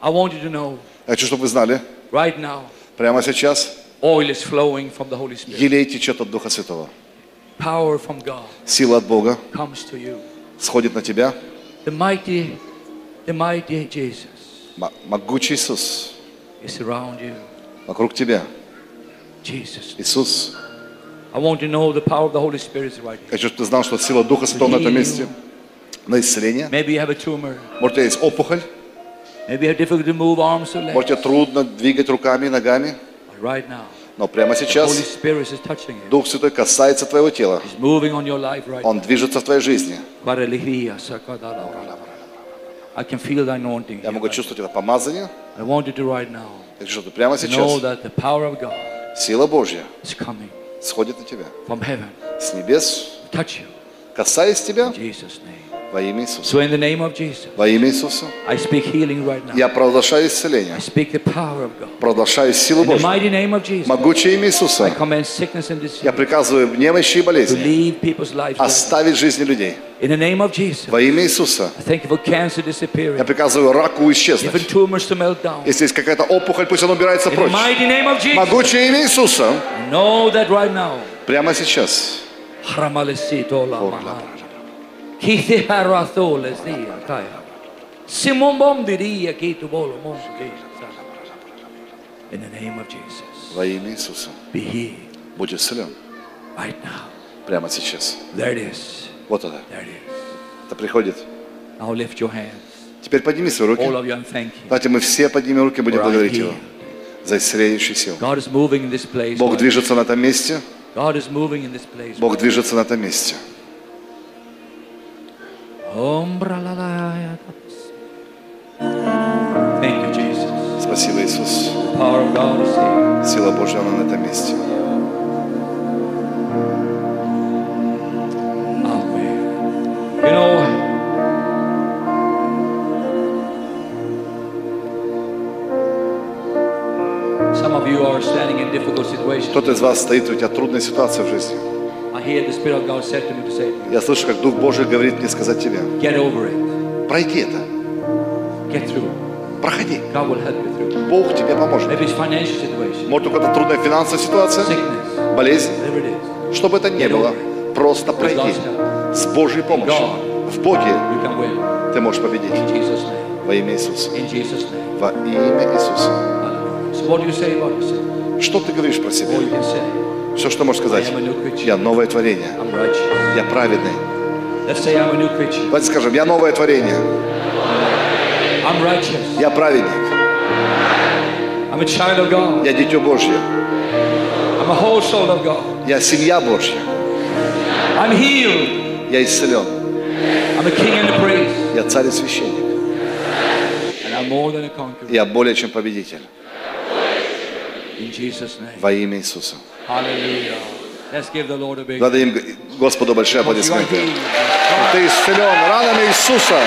I want you to know я хочу, чтобы вы знали, right now, прямо сейчас oil is flowing from the Holy Spirit. елей течет от Духа Святого. Power from God Сила от Бога comes to you. сходит на тебя. The mighty, the mighty Jesus М- Могучий Иисус is around you. вокруг тебя. Jesus. Иисус. I want you to know the power of the Holy Spirit is right here. Я хочу, чтобы ты знал, что сила Духа Святого на этом месте. На исцеление. Maybe you have a tumor. Может, у тебя есть опухоль. Maybe you have difficulty to move arms or legs. Может, тебе трудно двигать руками и ногами. Но прямо сейчас. Дух Святой касается твоего тела. Он движется в твоей жизни. Я могу чувствовать это помазание. Я ты прямо сейчас сила Божья сходит на тебя. С небес, касаясь тебя. во имя Иисуса. So in the name of Jesus, Во имя Иисуса. I speak healing right now. Я провозглашаю исцеление. I speak the power of God. Провозглашаю силу In the Божью. mighty name of Jesus, Могучее имя I Иисуса. command sickness and Я disease приказываю немощи и to болезни leave people's lives. right now. оставить жизни людей. In the name of Jesus, Во имя Иисуса. I thank you for cancer Я disappearing, приказываю раку even исчезнуть. tumors to melt down. Если есть какая-то опухоль, пусть она убирается In the прочь. mighty name of Jesus, Могучее имя Иисуса. know that right now. Прямо сейчас. Hramalesito la Mahana. Kithi haratholes dia kaya. Simon bom diria kitu bolo mom In the name of Jesus, Во имя Иисуса. be healed Будь исцелен. right now. Прямо сейчас. There it is. Вот это. There it is. Это приходит. Now lift your hands, Теперь подними свои руки. all of you, and thank you. Давайте мы все поднимем руки и будем благодарить Его за исцеляющую силу. God is moving in this place. Бог движется на этом месте. God is moving in this place. Бог движется на этом месте. Спасибо, Иисус. Сила Божья, она на этом месте. Amen. You know, some of you are standing in difficult situations. Кто-то из вас стоит, у тебя трудная ситуация в жизни. Я слышу, как Дух Божий говорит мне сказать тебе. Пройди это. Проходи. Бог тебе поможет. Может, у кого-то трудная финансовая ситуация, болезнь. Что бы это ни было, просто пройди. С Божьей помощью. В Боге ты можешь победить. Во имя Иисуса. Во имя Иисуса. Что ты говоришь про себя? Все, что можешь сказать. Я новое творение. Я праведный. Давайте скажем, я новое творение. Я праведник. Я дитё Божье. Я семья Божья. Я исцелен. Я царь и священник. Я более чем победитель. Во имя Иисуса. Дадим Господу большие аплодисменты. Ты исцелен ранами Иисуса.